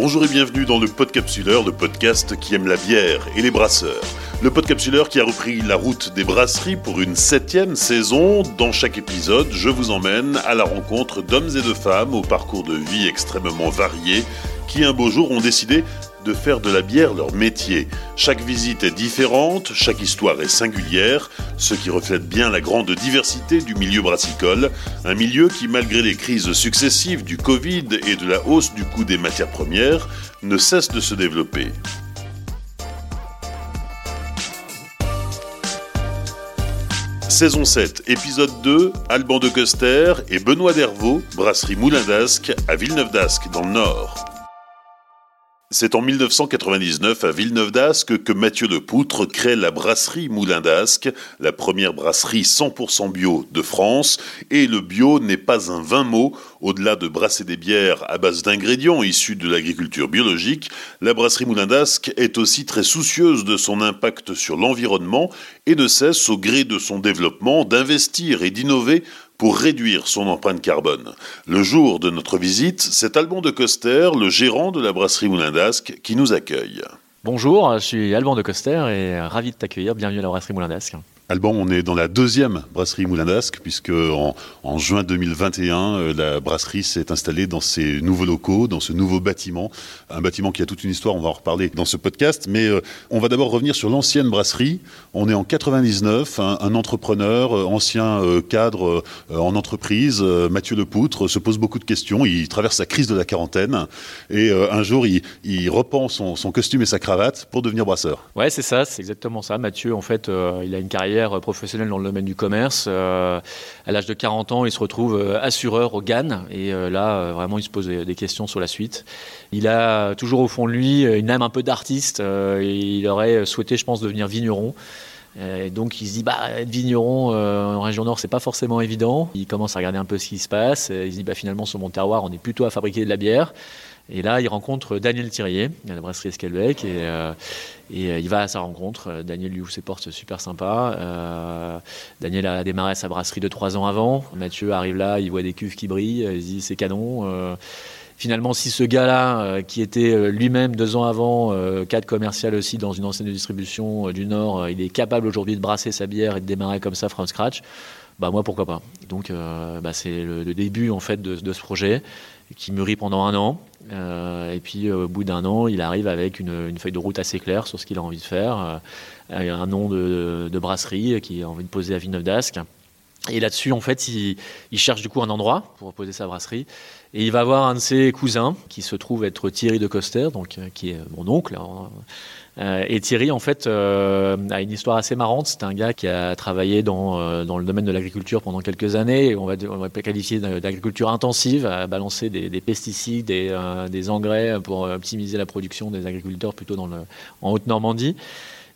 Bonjour et bienvenue dans le Podcapsuleur, le podcast qui aime la bière et les brasseurs. Le Podcapsuleur qui a repris la route des brasseries pour une septième saison. Dans chaque épisode, je vous emmène à la rencontre d'hommes et de femmes au parcours de vie extrêmement varié qui un beau jour ont décidé de faire de la bière leur métier. Chaque visite est différente, chaque histoire est singulière, ce qui reflète bien la grande diversité du milieu brassicole, un milieu qui, malgré les crises successives du Covid et de la hausse du coût des matières premières, ne cesse de se développer. Saison 7, épisode 2, Alban de Coster et Benoît Dervaux, brasserie Moulin d'Ascq à Villeneuve d'Ascq dans le Nord. C'est en 1999 à Villeneuve d'Ascq que Mathieu de Poutre crée la brasserie Moulin d'Ascq, la première brasserie 100% bio de France. Et le bio n'est pas un vain mot. Au-delà de brasser des bières à base d'ingrédients issus de l'agriculture biologique, la brasserie Moulin d'Ascq est aussi très soucieuse de son impact sur l'environnement et ne cesse, au gré de son développement, d'investir et d'innover pour réduire son empreinte carbone. Le jour de notre visite, c'est Alban de Coster, le gérant de la brasserie Moulin d'Ascq, qui nous accueille. Bonjour, je suis Alban de Coster et ravi de t'accueillir. Bienvenue à la brasserie Moulin d'Ascq. Alban, on est dans la deuxième brasserie Moulin d'Ascq, puisque en, juin 2021, euh, la brasserie s'est installée dans ses nouveaux locaux, dans ce nouveau bâtiment. Un bâtiment qui a toute une histoire, on va en reparler dans ce podcast. Mais euh, on va d'abord revenir sur l'ancienne brasserie. On est en 99, un, entrepreneur, euh, ancien cadre en entreprise, Mathieu Lepoutre, se pose beaucoup de questions. Il traverse la crise de la quarantaine. Et un jour, il, il reprend son, son, costume et sa cravate pour devenir brasseur. Ouais, c'est ça, c'est exactement ça. Mathieu, en fait, il a une carrière professionnelle dans le domaine du commerce. Euh, à l'âge de 40 ans, il se retrouve euh, assureur au GAN et euh, là, vraiment, il se pose des questions sur la suite. Il a toujours au fond de lui une âme un peu d'artiste. il aurait souhaité, je pense, devenir vigneron. Et donc il se dit bah être vigneron en région nord c'est pas forcément évident. Il commence à regarder un peu ce qui se passe. Il se dit bah finalement sur mon terroir on est plutôt à fabriquer de la bière. Et là, il rencontre Daniel Thirier, à la brasserie Esquelbec, et, euh, et euh, il va à sa rencontre. Daniel lui ouvre ses portes super sympa. Euh, Daniel a démarré sa brasserie de trois ans avant. Mathieu arrive là, il voit des cuves qui brillent, il dit c'est canon. finalement, si ce gars-là, qui était lui-même deux ans avant, cadre commercial aussi dans une de distribution du Nord, il est capable aujourd'hui de brasser sa bière et de démarrer comme ça from scratch, bah moi pourquoi pas. Donc bah, c'est le, début en fait de, de ce projet qui mûrit pendant un an. Euh, et puis au bout d'un an, il arrive avec une, feuille de route assez claire sur ce qu'il a envie de faire, euh, un nom de, brasserie qu'il a envie de poser à Villeneuve d'Ascq. Et là-dessus, en fait, il, cherche du coup un endroit pour poser sa brasserie. Et il va voir un de ses cousins, qui se trouve être Thierry de Coster, donc, euh, qui est mon oncle. Hein. Euh, et Thierry, en fait, euh, a une histoire assez marrante. C'est un gars qui a travaillé dans, dans le domaine de l'agriculture pendant quelques années. On va, on va qualifier d'agriculture intensive, à balancer des, pesticides, des, des, engrais pour optimiser la production des agriculteurs plutôt dans le, en Haute-Normandie.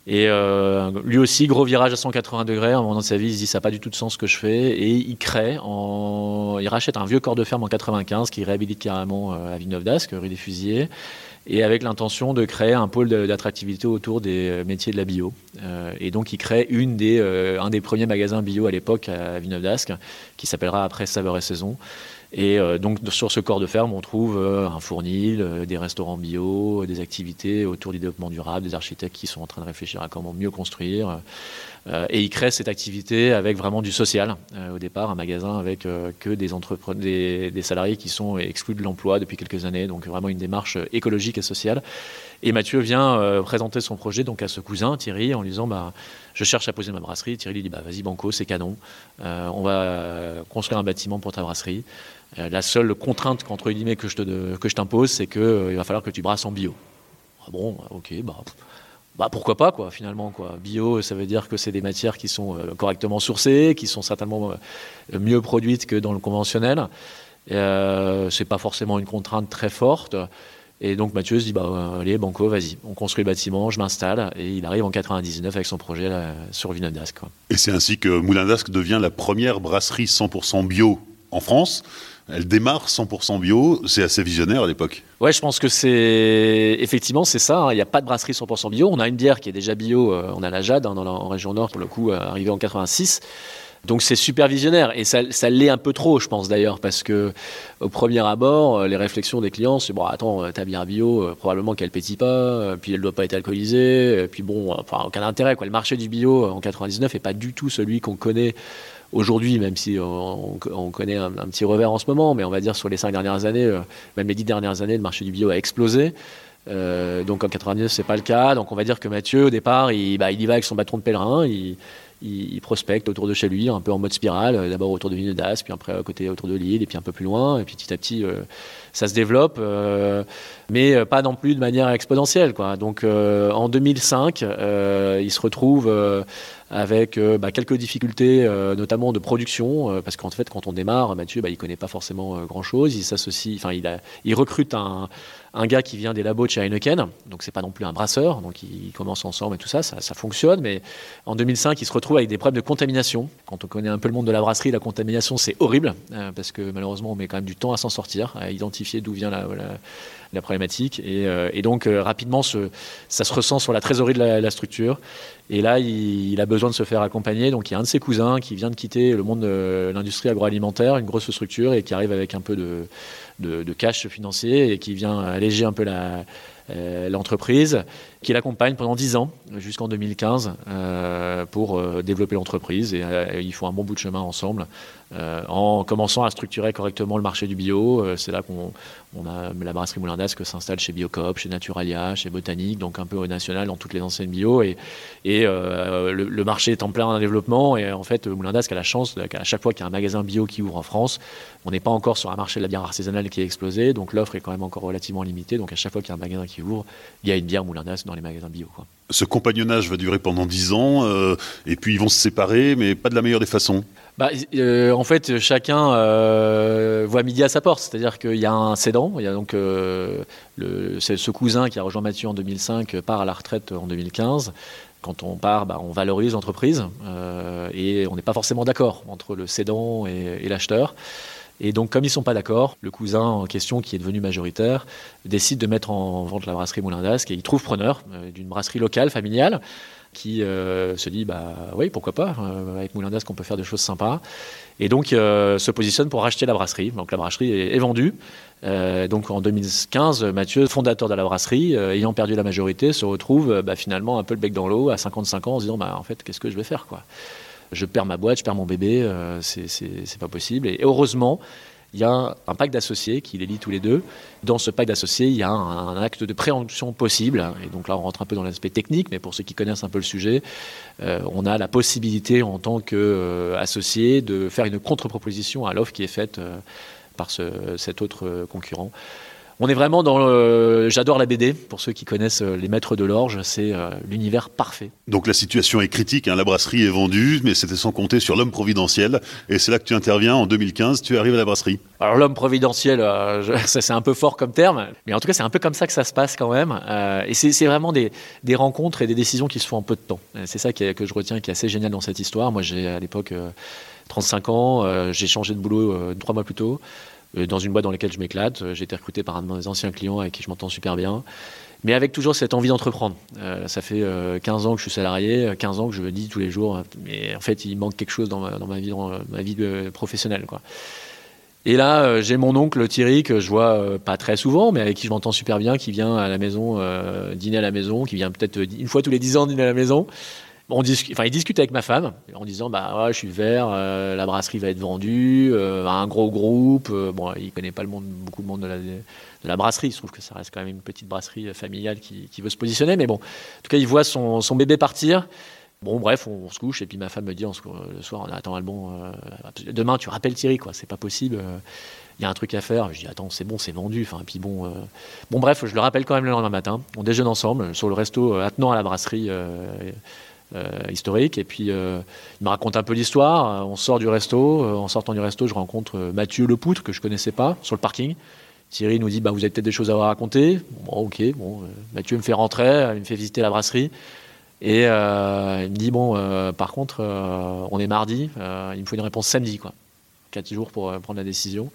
Et euh, lui aussi, gros virage à 180 degrés. À moment de sa vie, il se dit ça n'a pas du tout de sens ce que je fais. Et il crée, en... il rachète un vieux corps de ferme en 95 qui réhabilite carrément euh, à Villeneuve d'Ascq, rue des Fusillés, et avec l'intention de créer un pôle d'attractivité autour des euh, métiers de la bio. et donc il crée une des, un des premiers magasins bio à l'époque à Villeneuve d'Ascq, qui s'appellera après Saveur et Saison. Et euh, donc sur ce corps de ferme, on trouve euh, un fournil, euh, des restaurants bio, des activités autour du développement durable, des architectes qui sont en train de réfléchir à comment mieux construire. et ils créent cette activité avec vraiment du social. au départ, un magasin avec que des, des, des, salariés qui sont exclus de l'emploi depuis quelques années, donc vraiment une démarche écologique et sociale. Et Mathieu vient présenter son projet donc à ce cousin Thierry en lui disant bah, je cherche à poser ma brasserie. Thierry lui dit bah, vas-y banco, c'est canon. on va construire un bâtiment pour ta brasserie. Euh, la seule contrainte entre guillemets que je te, que je t'impose, c'est qu'il euh, va falloir que tu brasses en bio. Ah bon, ok, bah, bah pourquoi pas quoi finalement quoi. Bio, ça veut dire que c'est des matières qui sont euh, correctement sourcées, qui sont certainement mieux produites que dans le conventionnel. Euh, c'est pas forcément une contrainte très forte. Et donc Mathieu se dit bah allez banco, vas-y, on construit le bâtiment, je m'installe et il arrive en 99 avec son projet sur Villeneuve d'Ascq. Et c'est ainsi que Moulin d'Ascq devient la première brasserie 100% bio en France. Elle démarre 100% bio, c'est assez visionnaire à l'époque. Ouais, je pense que c'est effectivement c'est ça. Hein. Il n'y a pas de brasserie 100% bio. On a une bière qui est déjà bio. Euh, on a la Jade hein, dans en région Nord pour le coup, euh, arrivée en 86. Donc c'est super visionnaire et ça, l'est un peu trop, je pense d'ailleurs, parce que au premier abord, euh, les réflexions des clients, c'est bon, attends, ta bière bio, probablement qu'elle pétille pas, puis elle doit pas être alcoolisée, puis bon, enfin aucun intérêt quoi. Le marché du bio en 99 est pas du tout celui qu'on connaît aujourd'hui, même si on, connaît un, petit revers en ce moment, mais on va dire sur les cinq dernières années, même les dix dernières années, le marché du bio a explosé. Euh, donc en 99, c'est pas le cas. Donc on va dire que Mathieu, au départ, il, bah, y va avec son bâton de pèlerin. Il, prospecte autour de chez lui, un peu en mode spirale. Euh, d'abord autour de Ville d'As, puis après à côté autour de Lille, et puis un peu plus loin. Et puis petit à petit, euh, ça se développe, mais pas non plus de manière exponentielle. Quoi. Donc en 2005, il se retrouve avec euh, bah, quelques difficultés, euh, notamment de production, euh, parce qu'en fait, quand on démarre, Mathieu, bah, il connaît pas forcément grand-chose. Il s'associe, enfin, il, recrute un, gars qui vient des labos de chez Heineken, donc c'est pas non plus un brasseur, donc ils commencent ensemble et tout ça, ça, ça, fonctionne. Mais en 2005, il se retrouve avec des problèmes de contamination. Quand on connaît un peu le monde de la brasserie, la contamination, c'est horrible, parce que malheureusement, on met quand même du temps à s'en sortir, à identifier d'où vient la, la problématique. Et, et donc, rapidement, ce, ça se ressent sur la trésorerie de la, la structure. Et là, il, a besoin de se faire accompagner. Donc, il y a un de ses cousins qui vient de quitter le monde de l'industrie agroalimentaire, une grosse structure, et qui arrive avec un peu de, cash financier et qui vient alléger un peu la, euh, l'entreprise, qui l'accompagne pendant 10 ans, jusqu'en 2015, euh, pour euh, développer l'entreprise. Et ils font un bon bout de chemin ensemble, en commençant à structurer correctement le marché du bio. c'est là qu'on on a la brasserie Moulin d'Asque s'installe chez Biocoop, chez Naturalia, chez Botanique, donc un peu au national dans toutes les anciennes bio. Et, et le, marché est en plein développement. Et en fait, Moulin d'Asque a la chance qu'à chaque fois qu'il y a un magasin bio qui ouvre en France, on n'est pas encore sur un marché de la bière artisanale qui est explosé. Donc l'offre est quand même encore relativement limitée. Donc à chaque fois qu'il y a un magasin qui ouvre, il y a une bière Moulin d'Asque dans les magasins bio. Ce compagnonnage va durer pendant 10 ans, euh, et puis ils vont se séparer, mais pas de la meilleure des façons. Bah, euh, en fait, chacun euh, voit midi à sa porte. C'est-à-dire qu'il y a un cédant. Il y a donc le, ce cousin qui a rejoint Mathieu en 2005 part à la retraite en 2015 quand on part, bah, on valorise l'entreprise et on n'est pas forcément d'accord entre le cédant et, et l'acheteur. Et donc, comme ils ne sont pas d'accord, le cousin en question, qui est devenu majoritaire, décide de mettre en vente la brasserie Moulin d'Asque et il trouve preneur euh, d'une brasserie locale, familiale, qui euh, se dit bah oui pourquoi pas euh, avec Moulin d'Asque on peut faire des choses sympas. Et donc se positionne pour racheter la brasserie. Donc la brasserie est, vendue. Donc en 2015 Mathieu fondateur de la brasserie ayant perdu la majorité se retrouve bah, finalement un peu le bec dans l'eau à 55 ans en se disant bah en fait qu'est-ce que je vais faire quoi? Je perds ma boîte, je perds mon bébé, euh, c'est pas possible. Et heureusement, il y a un pacte d'associés qui les lie tous les deux. Dans ce pacte d'associés, il y a un, acte de préemption possible. Et donc là, on rentre un peu dans l'aspect technique, mais pour ceux qui connaissent un peu le sujet, euh, on a la possibilité en tant qu'associé de faire une contre-proposition à l'offre qui est faite euh, par cet autre concurrent. On est vraiment dans. J'adore la BD. Pour ceux qui connaissent euh, les Maîtres de l'Orge, c'est euh, l'univers parfait. Donc la situation est critique. Hein. la brasserie est vendue, mais c'était sans compter sur l'homme providentiel. Et c'est là que tu interviens en 2015. Tu arrives à la brasserie. Alors l'homme providentiel, euh, c'est un peu fort comme terme, mais en tout cas c'est un peu comme ça que ça se passe quand même. et c'est vraiment des, rencontres et des décisions qui se font en peu de temps. C'est ça que je retiens qui est assez génial dans cette histoire. Moi j'ai à l'époque 35 ans, j'ai changé de boulot trois mois plus tôt. Euh, dans une boîte dans laquelle je m'éclate. Euh, j'ai été recruté par un de mes anciens clients avec qui je m'entends super bien. Mais avec toujours cette envie d'entreprendre. Euh, ça fait 15 ans que je suis salarié, 15 ans que je me dis tous les jours, mais en fait, il manque quelque chose dans ma, vie, dans ma vie professionnelle. Quoi. Et là, j'ai mon oncle Thierry, que je vois pas très souvent, mais avec qui je m'entends super bien, qui vient à la maison, dîner à la maison, qui vient peut-être une fois tous les 10 ans dîner à la maison on discute, enfin, il discute avec ma femme en disant bah je suis vert, euh, la brasserie va être vendue euh, à un gros groupe. Euh, bon, il connaît pas le beaucoup de monde de la, brasserie. Il trouve que ça reste quand même une petite brasserie familiale qui, veut se positionner. Mais bon, en tout cas, il voit son, bébé partir. Bon, bref, on, se couche et puis ma femme me dit le soir, on attend Albon, demain tu rappelles Thierry quoi, c'est pas possible. il y a un truc à faire. Je dis attends, c'est bon, c'est vendu. Enfin, puis bon, bon bref, je le rappelle quand même le lendemain matin. On déjeune ensemble sur le resto attenant à la brasserie euh, historique. Et puis, euh, il me raconte un peu l'histoire. On sort du resto. Euh, en sortant du resto, je rencontre Mathieu Lepoutre, que je connaissais pas, sur le parking. Thierry nous dit bah, Vous avez peut-être des choses à raconter. Bon, ok. Bon, Mathieu me fait rentrer, il me fait visiter la brasserie. Et il me dit Bon, par contre, on est mardi, il me faut une réponse samedi, quoi. Quatre jours pour prendre la décision.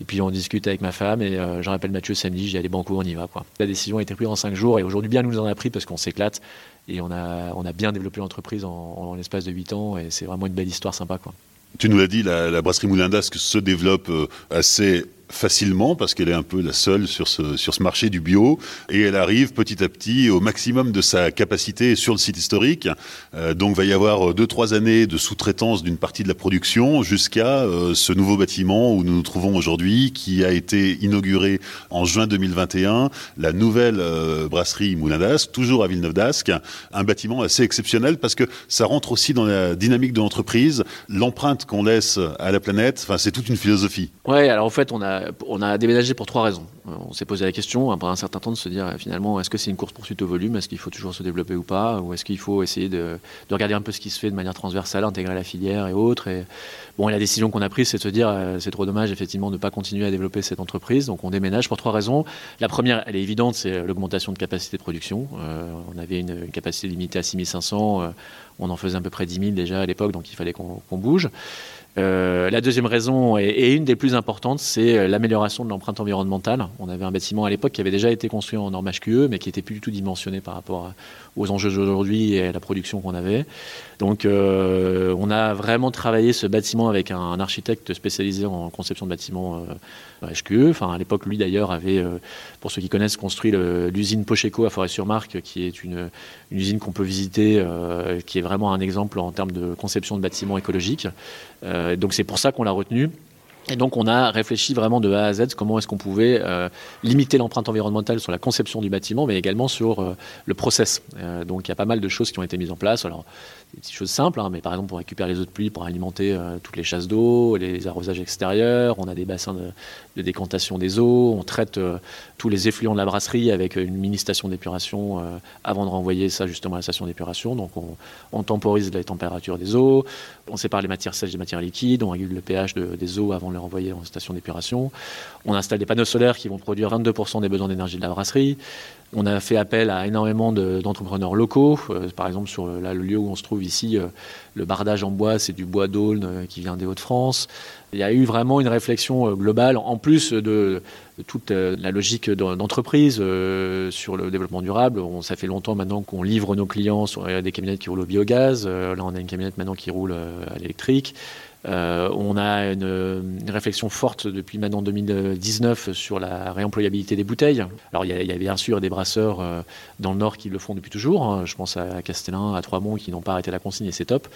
Et puis on discute avec ma femme et euh, je rappelle Mathieu samedi, j'ai allé banco, on y va. Quoi. La décision a été prise en cinq jours et aujourd'hui bien nous en a pris parce qu'on s'éclate et on a, on a bien développé l'entreprise en, l'espace de 8 ans et c'est vraiment une belle histoire sympa. Quoi. Tu nous l'as dit, la, la brasserie Moulin d'Ascq se développe euh, assez facilement parce qu'elle est un peu la seule sur ce, sur ce marché du bio et elle arrive petit à petit au maximum de sa capacité sur le site historique. Euh, donc va y avoir deux trois années de sous-traitance d'une partie de la production jusqu'à euh, ce nouveau bâtiment où nous nous trouvons aujourd'hui qui a été inauguré en juin 2021, la nouvelle euh, brasserie Moulin toujours à Villeneuve d'Ascq, un bâtiment assez exceptionnel parce que ça rentre aussi dans la dynamique de l'entreprise, l'empreinte qu'on laisse à la planète, enfin c'est toute une philosophie. Ouais, alors en fait on a on a déménagé pour trois raisons. Euh, on s'est posé la question, après un certain temps, de se dire euh, finalement, est-ce que c'est une course-poursuite au volume? Est-ce qu'il faut toujours se développer ou pas? Ou est-ce qu'il faut essayer de, regarder un peu ce qui se fait de manière transversale, intégrer la filière et autres? Et, bon, la décision qu'on a prise, c'est de se dire euh, c'est trop dommage, effectivement, de ne pas continuer à développer cette entreprise. Donc on déménage pour trois raisons. La première, elle est évidente, c'est l'augmentation de capacité de production. on avait une, capacité limitée à 6500. on en faisait à peu près 10 000 déjà à l'époque, donc il fallait qu'on bouge. Euh, la deuxième raison, et, une des plus importantes, c'est euh, l'amélioration de l'empreinte environnementale. On avait un bâtiment à l'époque qui avait déjà été construit en norme HQE, mais qui n'était plus du tout dimensionné par rapport aux enjeux d'aujourd'hui et à la production qu'on avait. Donc euh, on a vraiment travaillé ce bâtiment avec un, architecte spécialisé en conception de bâtiments HQE. Enfin, à l'époque, lui d'ailleurs avait, pour ceux qui connaissent, construit l'usine Pocheco à Forêt-sur-Marque, qui est une, usine qu'on peut visiter, qui est vraiment un exemple en termes de conception de bâtiments écologiques. Euh, donc c'est pour ça qu'on l'a retenu. Et donc on a réfléchi vraiment de A à Z comment est-ce qu'on pouvait euh, limiter l'empreinte environnementale sur la conception du bâtiment, mais également sur euh, le process. donc il y a pas mal de choses qui ont été mises en place. Alors des petites choses simples, hein, mais par exemple pour récupérer les eaux de pluie, pour alimenter toutes les chasses d'eau, les arrosages extérieurs, on a des bassins de, décantation des eaux, on traite tous les effluents de la brasserie avec une mini station d'épuration avant de renvoyer ça justement à la station d'épuration. Donc on, on temporise la température des eaux, on sépare les matières sèches des matières liquides, on régule le pH des eaux avant de les renvoyer en station d'épuration. On installe des panneaux solaires qui vont produire 22% des besoins d'énergie de la brasserie. On a fait appel à énormément d'entrepreneurs locaux. Euh, par exemple, sur le lieu où on se trouve ici, euh, le bardage en bois, c'est du bois d'aulne euh, qui vient des Hauts-de-France. Il y a eu vraiment une réflexion globale, en plus de, toute la logique d'entreprise sur le développement durable. ça fait longtemps maintenant qu'on livre nos clients sur des camionnettes qui roulent au biogaz. là, on a une camionnette maintenant qui roule à l'électrique. Euh, on a une, réflexion forte depuis maintenant 2019 sur la réemployabilité des bouteilles. Alors il y a, bien sûr des brasseurs euh, dans le Nord qui le font depuis toujours. Hein. Je pense à Castellin, à Troismont qui n'ont pas arrêté la consigne et c'est top.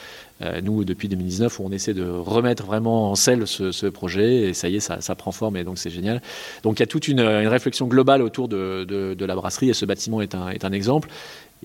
Euh, nous, depuis 2019, on essaie de remettre vraiment en selle ce, projet et ça y est, ça, prend forme et donc c'est génial. Donc il y a toute une, réflexion globale autour de, la brasserie et ce bâtiment est un exemple.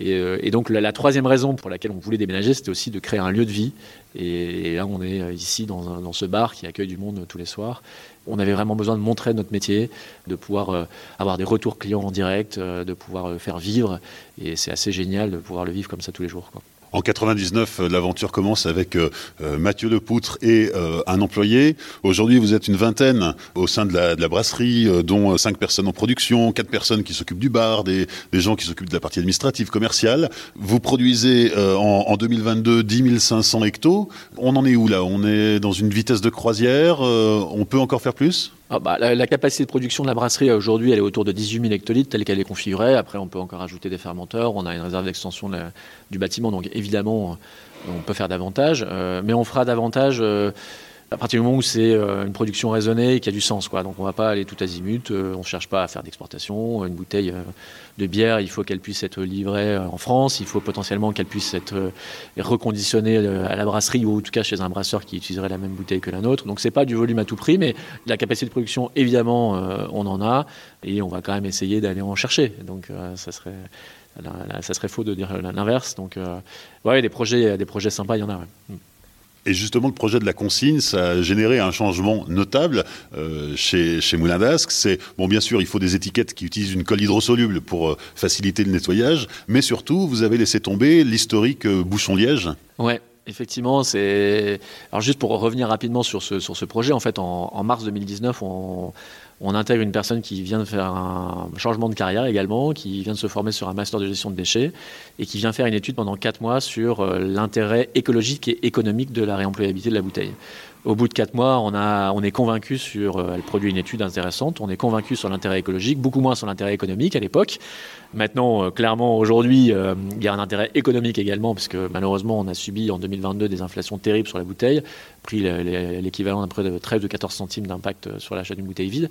Euh, et, donc la, troisième raison pour laquelle on voulait déménager, c'était aussi de créer un lieu de vie. Et, là, on est euh, ici dans, ce bar qui accueille du monde tous les soirs. On avait vraiment besoin de montrer notre métier, de pouvoir euh, avoir des retours clients en direct, de pouvoir faire vivre. Et c'est assez génial de pouvoir le vivre comme ça tous les jours. En 99, euh, l'aventure commence avec euh, euh, Mathieu Lepoutre et un employé. Aujourd'hui, vous êtes une vingtaine au sein de la, brasserie, dont cinq personnes en production, quatre personnes qui s'occupent du bar, des, gens qui s'occupent de la partie administrative, commerciale. Vous produisez en, 2022 10 500 hectos. On en est où là? On est dans une vitesse de croisière. on peut encore faire plus? Ah bah, la, capacité de production de la brasserie aujourd'hui, elle est autour de 18 000 hectolitres telle qu'elle est configurée. Après, on peut encore ajouter des fermenteurs. On a une réserve d'extension du bâtiment, donc évidemment, on peut faire davantage. Euh, mais on fera davantage. Euh, à partir du moment où c'est euh, une production raisonnée et qui a du sens. Quoi. Donc on ne va pas aller tout azimut, euh, on ne cherche pas à faire d'exportation. Une bouteille euh, de bière, il faut qu'elle puisse être livrée en France, il faut potentiellement qu'elle puisse être reconditionnée à la brasserie ou en tout cas chez un brasseur qui utiliserait la même bouteille que la nôtre. Donc c'est pas du volume à tout prix, mais la capacité de production, évidemment, on en a et on va quand même essayer d'aller en chercher. Donc ça serait ça serait faux de dire l'inverse. Donc, ouais, des projets, des projets sympas, il y en a. Ouais. Et justement, le projet de la consigne, ça a généré un changement notable euh, chez, chez Moulin d'Ascq. C'est, bon, bien sûr, il faut des étiquettes qui utilisent une colle hydrosoluble pour euh, faciliter le nettoyage, mais surtout, vous avez laissé tomber l'historique euh, bouchon-liège. Ouais, Effectivement, c'est. Alors, juste pour revenir rapidement sur ce, sur ce projet, en fait, en, en mars 2019, on, On intègre une personne qui vient de faire un changement de carrière également, qui vient de se former sur un master de gestion de déchets et qui vient faire une étude pendant quatre mois sur euh, l'intérêt écologique et économique de la réemployabilité de la bouteille. Au bout de quatre mois, on, est convaincu sur. Euh, elle produit une étude intéressante. On est convaincu sur l'intérêt écologique, beaucoup moins sur l'intérêt économique à l'époque. Maintenant, euh, clairement, aujourd'hui, euh, il y a un intérêt économique également, parce que malheureusement, on a subi en 2022 des inflations terribles sur la bouteille, pris l'équivalent d'un près de 13 ou 14 centimes d'impact sur l'achat d'une bouteille vide.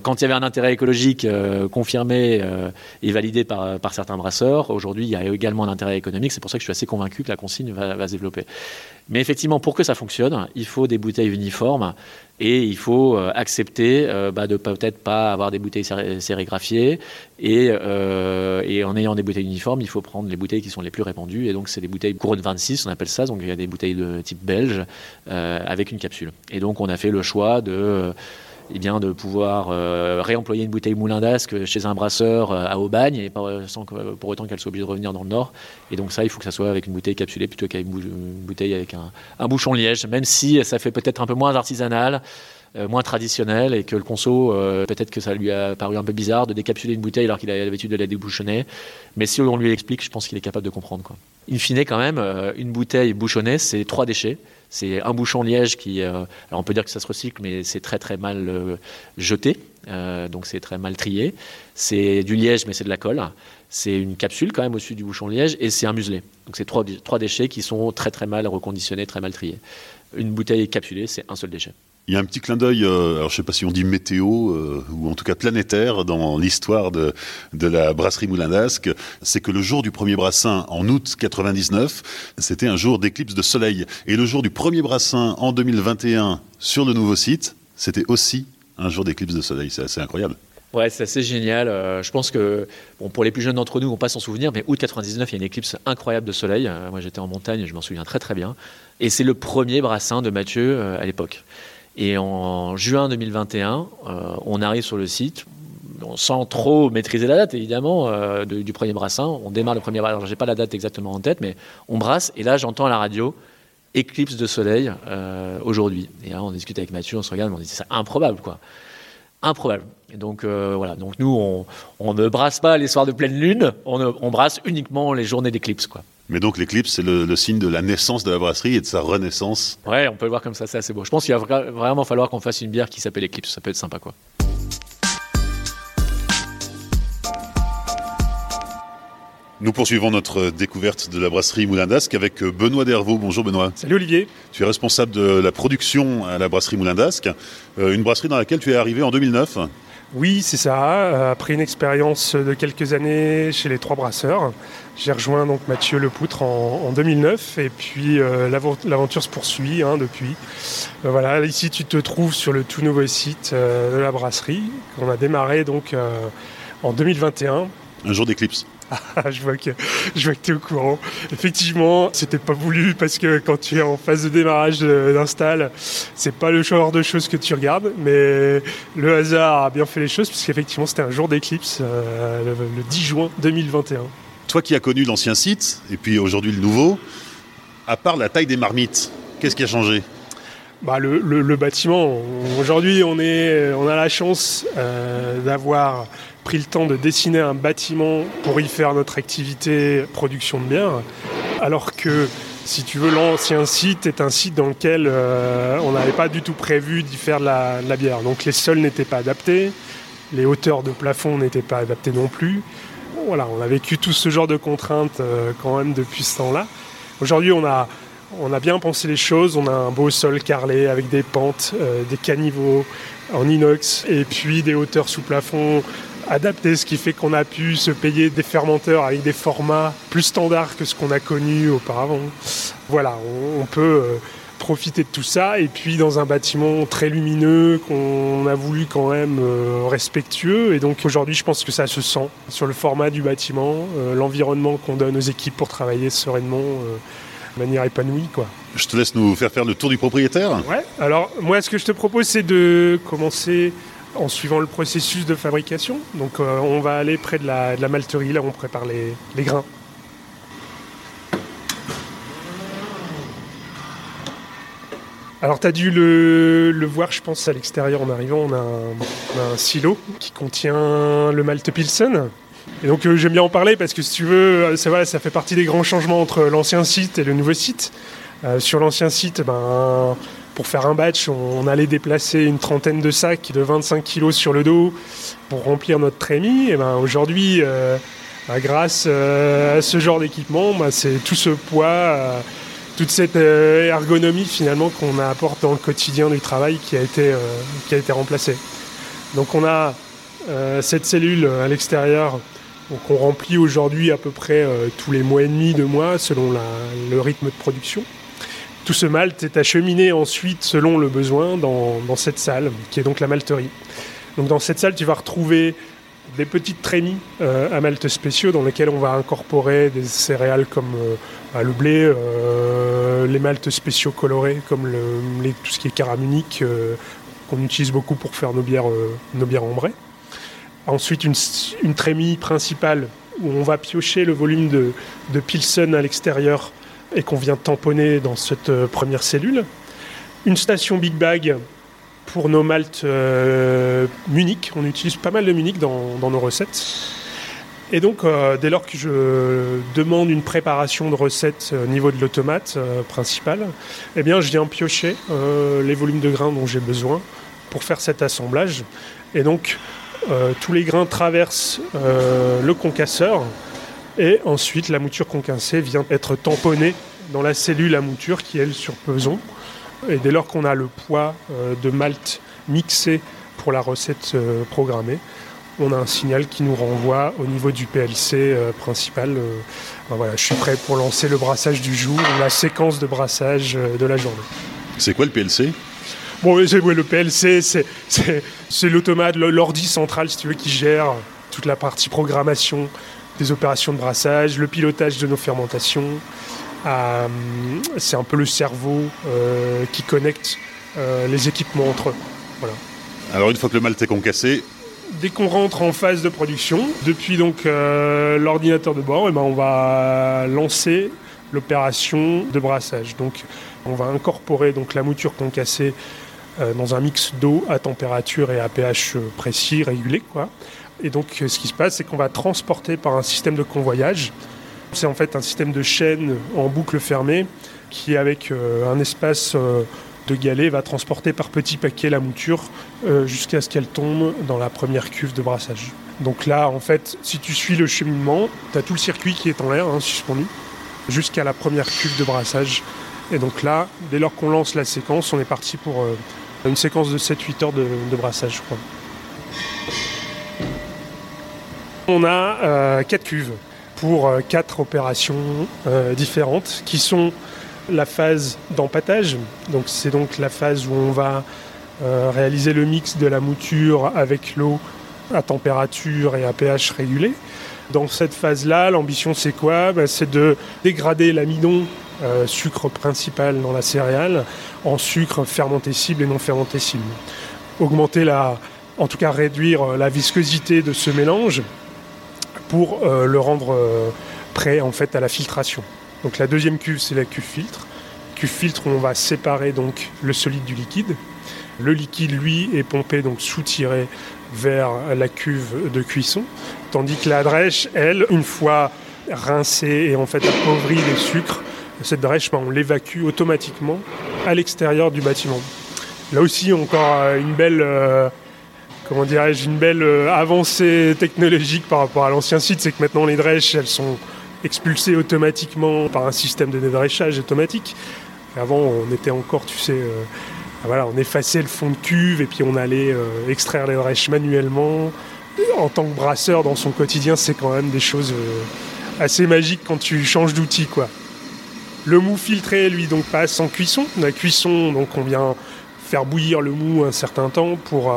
Quand il y avait un intérêt écologique confirmé et validé par, certains brasseurs, aujourd'hui, il y a également un intérêt économique. C'est pour ça que je suis assez convaincu que la consigne va se développer. Mais effectivement, pour que ça fonctionne, il faut des bouteilles uniformes et il faut euh, accepter euh, bah, de peut-être pas avoir des bouteilles sérigraphiées euh, et, en ayant des bouteilles uniformes, il faut prendre les bouteilles qui sont les plus répandues et donc c'est des bouteilles couronne 26, on appelle ça, donc il y a des bouteilles de type belge avec une capsule. Et donc on a fait le choix de eh bien, de pouvoir euh, réemployer une bouteille moulin d'asque chez un brasseur euh, à Aubagne, et sans que, pour autant qu'elle soit obligée de revenir dans le Nord. Et donc ça, il faut que ça soit avec une bouteille capsulée plutôt qu'avec une bouteille avec un, bouchon liège, même si ça fait peut-être un peu moins artisanal. Euh, moins traditionnel et que le conso, peut-être que ça lui a paru un peu bizarre de décapsuler une bouteille alors qu'il a l'habitude de la débouchonner. Mais si on lui explique, je pense qu'il est capable de comprendre. Quoi. In fine, quand même, une bouteille bouchonnée, c'est trois déchets. C'est un bouchon liège qui, euh, alors on peut dire que ça se recycle, mais c'est très très mal euh, jeté, euh, donc c'est très mal trié. C'est du liège, mais c'est de la colle. C'est une capsule quand même au-dessus du bouchon liège, et c'est un muselet. Donc c'est trois, trois déchets qui sont très très mal reconditionnés, très mal triés. Une bouteille capsulée, c'est un seul déchet. Il y a un petit clin d'œil, euh, alors je ne sais pas si on dit météo, euh, ou en tout cas planétaire, dans l'histoire de, la brasserie Moulin d'Ascq. C'est que le jour du premier brassin, en août 99, c'était un jour d'éclipse de soleil. Et le jour du premier brassin, en 2021, sur le nouveau site, c'était aussi un jour d'éclipse de soleil. C'est assez incroyable. Ouais, c'est assez génial. Euh, je pense que pour les plus jeunes d'entre nous, on pas s'en souvenir, mais août 99, il y a une éclipse incroyable de soleil. moi, j'étais en montagne, je m'en souviens très très bien. Et c'est le premier brassin de Mathieu à l'époque. Et en juin 2021, euh, on arrive sur le site, sans trop maîtriser la date évidemment euh, du premier brassin. On démarre le premier brassin, j'ai pas la date exactement en tête, mais on brasse et là j'entends à la radio éclipse de soleil euh, aujourd'hui. Et là on discute avec Mathieu, on se regarde, on dit c'est improbable quoi, improbable. Et donc voilà, donc nous on, ne brasse pas les soirs de pleine lune, on brasse uniquement les journées d'éclipse quoi. Mais donc l'éclipse, c'est le, signe de la naissance de la brasserie et de sa renaissance. Ouais, on peut le voir comme ça, c'est assez beau. Je pense qu'il va vraiment falloir qu'on fasse une bière qui s'appelle Eclipse, ça peut être sympa quoi. Nous poursuivons notre découverte de la brasserie Moulin d'Ascq avec Benoît Dervaux. Bonjour Benoît. Salut Olivier. Tu es responsable de la production à la brasserie Moulin d'Ascq, euh, une brasserie dans laquelle tu es arrivé en 2009. Oui, c'est ça. Après une expérience de quelques années chez les Trois Brasseurs, j'ai rejoint donc Mathieu Lepoutre en, en 2009 et puis euh, l'aventure se poursuit hein, depuis. Euh, voilà, ici tu te trouves sur le tout nouveau site euh, de la brasserie qu'on a démarré donc en 2021. Un jour d'éclipse. je vois que je vois que tu es au courant. Effectivement, c'était pas voulu parce que quand tu es en phase de démarrage d'install, c'est pas le genre de choses que tu regardes, mais le hasard a bien fait les choses puisqu'effectivement c'était un jour d'éclipse euh, le, 10 juin 2021. Toi qui as connu l'ancien site et puis aujourd'hui le nouveau, à part la taille des marmites, qu'est-ce qui a changé? Bah, le, bâtiment, aujourd'hui on, on a la chance euh, d'avoir pris le temps de dessiner un bâtiment pour y faire notre activité production de bière, alors que si tu veux, l'ancien site est un site dans lequel euh, on n'avait pas du tout prévu d'y faire de la, bière. Donc les sols n'étaient pas adaptés, les hauteurs de plafond n'étaient pas adaptées non plus. Voilà, on a vécu tout ce genre de contraintes euh, quand même depuis ce temps-là. Aujourd'hui, on a, on a bien pensé les choses. On a un beau sol carrelé avec des pentes, euh, des caniveaux en inox et puis des hauteurs sous plafond adapté, ce qui fait qu'on a pu se payer des fermenteurs avec des formats plus standards que ce qu'on a connu auparavant. Voilà, on, peut euh, profiter de tout ça et puis dans un bâtiment très lumineux qu'on a voulu quand même euh, respectueux et donc aujourd'hui je pense que ça se sent sur le format du bâtiment, euh, l'environnement qu'on donne aux équipes pour travailler sereinement de manière épanouie quoi. Je te laisse nous faire faire le tour du propriétaire. Ouais, alors moi ce que je te propose c'est de commencer en suivant le processus de fabrication. Donc euh, on va aller près de la, malterie, là où on prépare les, grains. Alors, tu as dû le, voir, je pense, à l'extérieur en arrivant. On a, un, silo qui contient le malt Pilsen. Et donc, euh, j'aime bien en parler parce que si tu veux, ça, ça fait partie des grands changements entre l'ancien site et le nouveau site. Euh, sur l'ancien site, ben, pour faire un batch, on, allait déplacer une trentaine de sacs de 25 kg sur le dos pour remplir notre trémie. Et ben, aujourd'hui, euh, grâce à ce genre d'équipement, ben, c'est tout ce poids toute cette euh, ergonomie finalement qu'on apporte dans le quotidien du travail qui a été, euh, qui a été remplacée. Donc on a euh, cette cellule à l'extérieur qu'on remplit aujourd'hui à peu près tous les mois et demi, deux mois, selon le rythme de production. Tout ce malt est acheminé ensuite selon le besoin dans, dans, cette salle, qui est donc la malterie. Donc dans cette salle, tu vas retrouver des petites trémies à malt spéciaux dans lesquelles on va incorporer des céréales comme le blé, euh, les maltes spéciaux colorés comme tout ce qui est caramunique euh, qu'on utilise beaucoup pour faire nos bières, euh, nos bières. Ensuite une, une, trémie principale où on va piocher le volume de, de Pilsen à l'extérieur et qu'on vient tamponner dans cette première cellule. Une station Big Bag pour nos maltes Munich. On utilise pas mal de Munich dans, nos recettes. Et donc, euh, dès lors que je demande une préparation de recette au niveau de l'automate euh, principal, eh bien, je viens piocher euh, les volumes de grains dont j'ai besoin pour faire cet assemblage. Et donc, tous les grains traversent le concasseur et ensuite la mouture concassée vient être tamponnée dans la cellule à mouture qui est le surpeson. Et dès lors qu'on a le poids de malt mixé pour la recette programmée, on a un signal qui nous renvoie au niveau du PLC euh, principal. Euh, ben voilà, je suis prêt pour lancer le brassage du jour ou la séquence de brassage euh, de la journée. C'est quoi le PLC Bon, le PLC, c'est l'automate, l'ordi central, si tu veux, qui gère toute la partie programmation des opérations de brassage, le pilotage de nos fermentations. C'est un peu le cerveau qui connecte les équipements entre eux. Voilà. Alors une fois que le malt est concassé, dès qu'on rentre en phase de production, depuis donc euh, l'ordinateur de bord, eh ben, on va lancer l'opération de brassage. Donc on va incorporer donc la mouture concassée euh, dans un mix d'eau à température et à pH précis, régulé. Quoi. Et donc ce qui se passe, c'est qu'on va transporter par un système de convoyage. C'est en fait un système de chaîne en boucle fermée qui, avec euh, un espace de galet va transporter par petits paquets la mouture euh, jusqu'à ce qu'elle tombe dans la première cuve de brassage. Donc là, en fait, si tu suis le cheminement, tu as tout le circuit qui est en l'air, hein, suspendu, jusqu'à la première cuve de brassage. Et donc là, dès lors qu'on lance la séquence, on est parti pour euh, une séquence de 7-8 heures de, brassage, je crois. On a euh, 4 cuves pour 4 euh, opérations différentes qui sont la phase d'empattage. Donc c'est donc la phase où on va euh, réaliser le mix de la mouture avec l'eau à température et à pH régulé. Dans cette phase-là, l'ambition c'est quoi? Ben, C'est de dégrader l'amidon, euh, sucre principal dans la céréale, en sucre fermentescible et non fermentescible. Augmenter la, en tout cas réduire la viscosité de ce mélange pour euh, le rendre prêt en fait à la filtration. Donc la deuxième cuve, c'est la cuve filtre. Cuve filtre où on va séparer donc le solide du liquide. Le liquide, lui, est pompé, donc soutiré vers la cuve de cuisson. Tandis que la drèche, elle, une fois rincée et en fait appauvrie les sucres, cette drèche, ben, on l'évacue automatiquement à l'extérieur du bâtiment. Là aussi, encore euh, une belle, euh, comment dirais-je, une belle euh, avancée technologique par rapport à l'ancien site, c'est que maintenant les drèches, elles sont expulsé automatiquement par un système de dédressage automatique. Avant, on était encore, tu sais, euh, voilà, on effaçait le fond de cuve et puis on allait euh, extraire les drèches manuellement. En tant que brasseur, dans son quotidien, c'est quand même des choses assez magiques quand tu changes d'outil, quoi. Le mou filtré, lui, donc passe en cuisson. La cuisson, donc on vient faire bouillir le mou un certain temps pour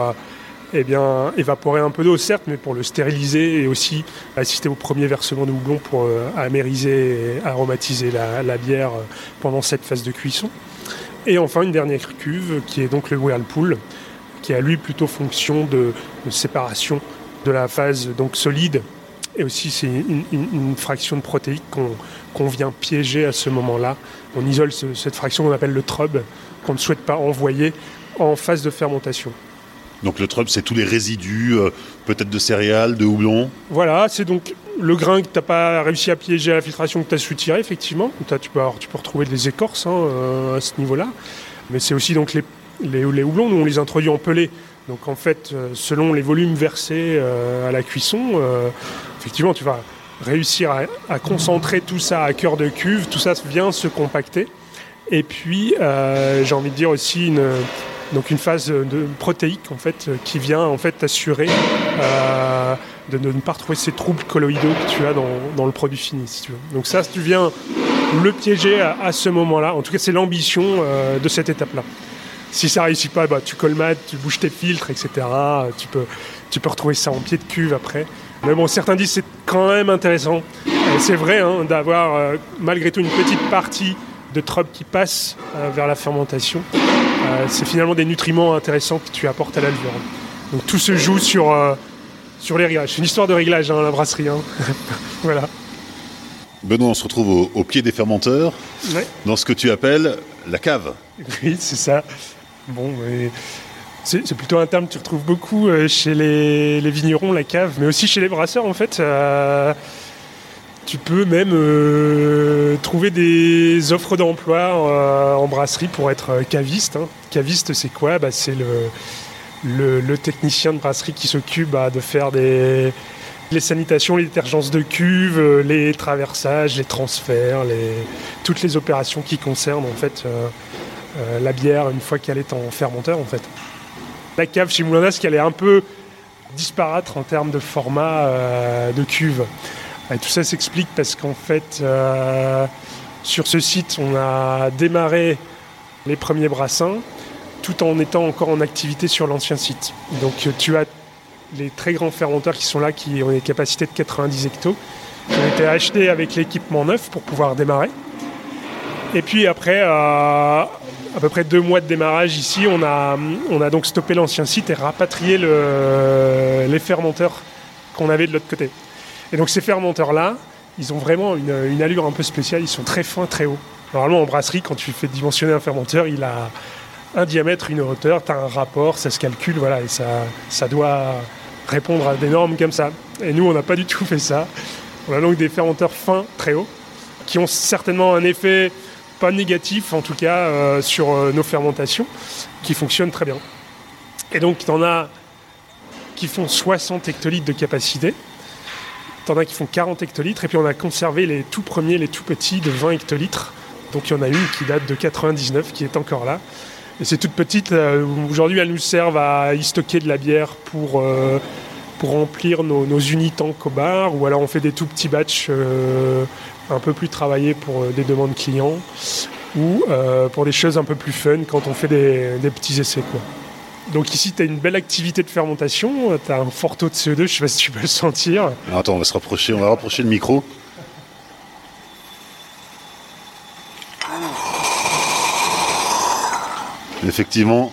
eh bien, évaporer un peu d'eau, certes, mais pour le stériliser et aussi assister au premier versement de houblon pour euh, amériser et aromatiser la, bière euh, pendant cette phase de cuisson. Et enfin, une dernière cuve qui est donc le whirlpool, qui a lui plutôt fonction de, séparation de la phase donc solide Et aussi, c'est une, fraction de protéique qu'on vient piéger à ce moment-là. On isole cette fraction qu'on appelle le trub, qu'on ne souhaite pas envoyer en phase de fermentation. Donc le trub, c'est tous les résidus, euh, peut-être de céréales, de houblon Voilà, c'est donc le grain que tu n'as pas réussi à piéger à la filtration que tu as soutiré, effectivement. tu, peux tu peux retrouver des écorces hein, euh, à ce niveau-là. Mais c'est aussi donc les, les, houblons, nous on les introduit en pelé. Donc en fait, euh, selon les volumes versés à la cuisson, effectivement, tu vas réussir à, concentrer tout ça à cœur de cuve, tout ça vient se compacter. Et puis, j'ai envie de dire aussi une, donc une phase de protéique en fait qui vient en fait assurer euh, de, ne pas retrouver ces troubles colloïdaux que tu as dans, le produit fini si tu veux. Donc ça tu viens le piéger à, ce moment-là. En tout cas c'est l'ambition euh, de cette étape-là. Si ça réussit pas, bah, tu colmates, tu bouges tes filtres, etc. Tu peux, tu peux retrouver ça en pied de cuve après. Mais bon, certains disent c'est quand même intéressant. C'est vrai hein, d'avoir euh, malgré tout une petite partie de trub qui passe vers la fermentation. Euh, c'est finalement des nutriments intéressants que tu apportes à la levure. Donc tout se joue sur, euh, sur les réglages. C'est une histoire de réglage, hein, la brasserie. Hein. voilà. Benoît, on se retrouve au, pied des fermenteurs, dans ce que tu appelles la cave. Oui, c'est ça. Bon, c'est plutôt un terme que tu retrouves beaucoup euh, chez les, les, vignerons, la cave, mais aussi chez les brasseurs en fait. Tu peux même euh, trouver des offres d'emploi euh, en brasserie pour être euh, caviste. Hein. Caviste, c'est quoi? Bah, C'est le, technicien de brasserie qui s'occupe bah, de faire les sanitations, les détergences de cuve, les traversages, les transferts, toutes les opérations qui concernent en fait la bière une fois qu'elle est en fermenteur en fait. La cave chez Moulin elle est un peu disparate en termes de format de cuve tout ça s'explique parce qu'en fait, euh, sur ce site, on a démarré les premiers brassins tout en étant encore en activité sur l'ancien site. Donc tu as les très grands fermenteurs qui sont là, qui ont des capacités de 90 hectos, qui ont été achetés avec l'équipement neuf pour pouvoir démarrer. Et puis après, euh, à peu près deux mois de démarrage ici, on a, on a donc stoppé l'ancien site et rapatrié les fermenteurs qu'on avait de l'autre côté. Et donc ces fermenteurs-là, ils ont vraiment une, allure un peu spéciale, ils sont très fins, très hauts. Normalement en brasserie, quand tu fais dimensionner un fermenteur, il a un diamètre, une hauteur, tu as un rapport, ça se calcule, voilà, et ça, ça doit répondre à des normes comme ça. Et nous, on n'a pas du tout fait ça. On a donc des fermenteurs fins, très hauts, qui ont certainement un effet pas négatif, en tout cas, euh, sur euh, nos fermentations, qui fonctionnent très bien. Et donc, tu en as qui font 60 hectolitres de capacité. T'en as qui font 40 hectolitres et puis on a conservé les tout premiers, les tout petits de 20 hectolitres. Donc il y en a une qui date de 99 qui est encore là. Et ces toutes petites, euh, aujourd'hui elles nous servent à y stocker de la bière pour, euh, remplir nos, nos unitanks au bar ou alors on fait des tout petits batchs euh, un peu plus travaillés pour des demandes clients ou pour des choses un peu plus fun quand on fait des, des petits essais. Quoi. Donc ici, tu as une belle activité de fermentation, tu as un fort taux de CO2, je ne sais pas si tu peux le sentir. attends, on va se rapprocher, on va rapprocher le micro. Effectivement,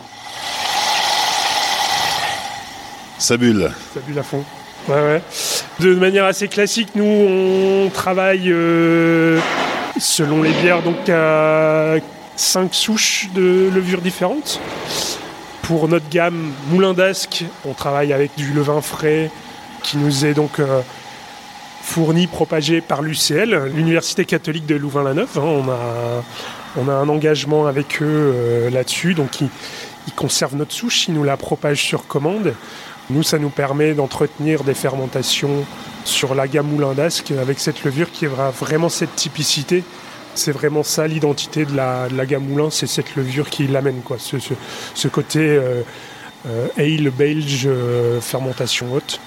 ça bulle. Ça bulle à fond. Ouais, ouais. De manière assez classique, nous, on travaille euh, selon les bières donc à 5 souches de levures différentes. Pour notre gamme Moulin d'Asque, on travaille avec du levain frais qui nous est donc euh, fourni, propagé par l'UCL, l'Université catholique de Louvain-la-Neuve. Hein. on, a, on a un engagement avec eux euh, là-dessus, donc ils, conservent notre souche, ils nous la propagent sur commande. Nous, ça nous permet d'entretenir des fermentations sur la gamme Moulin d'Asque avec cette levure qui aura vraiment cette typicité c'est vraiment ça l'identité de la, gamme Moulin, c'est cette levure qui l'amène, quoi. Ce, côté euh, euh, ale belge, euh, fermentation haute.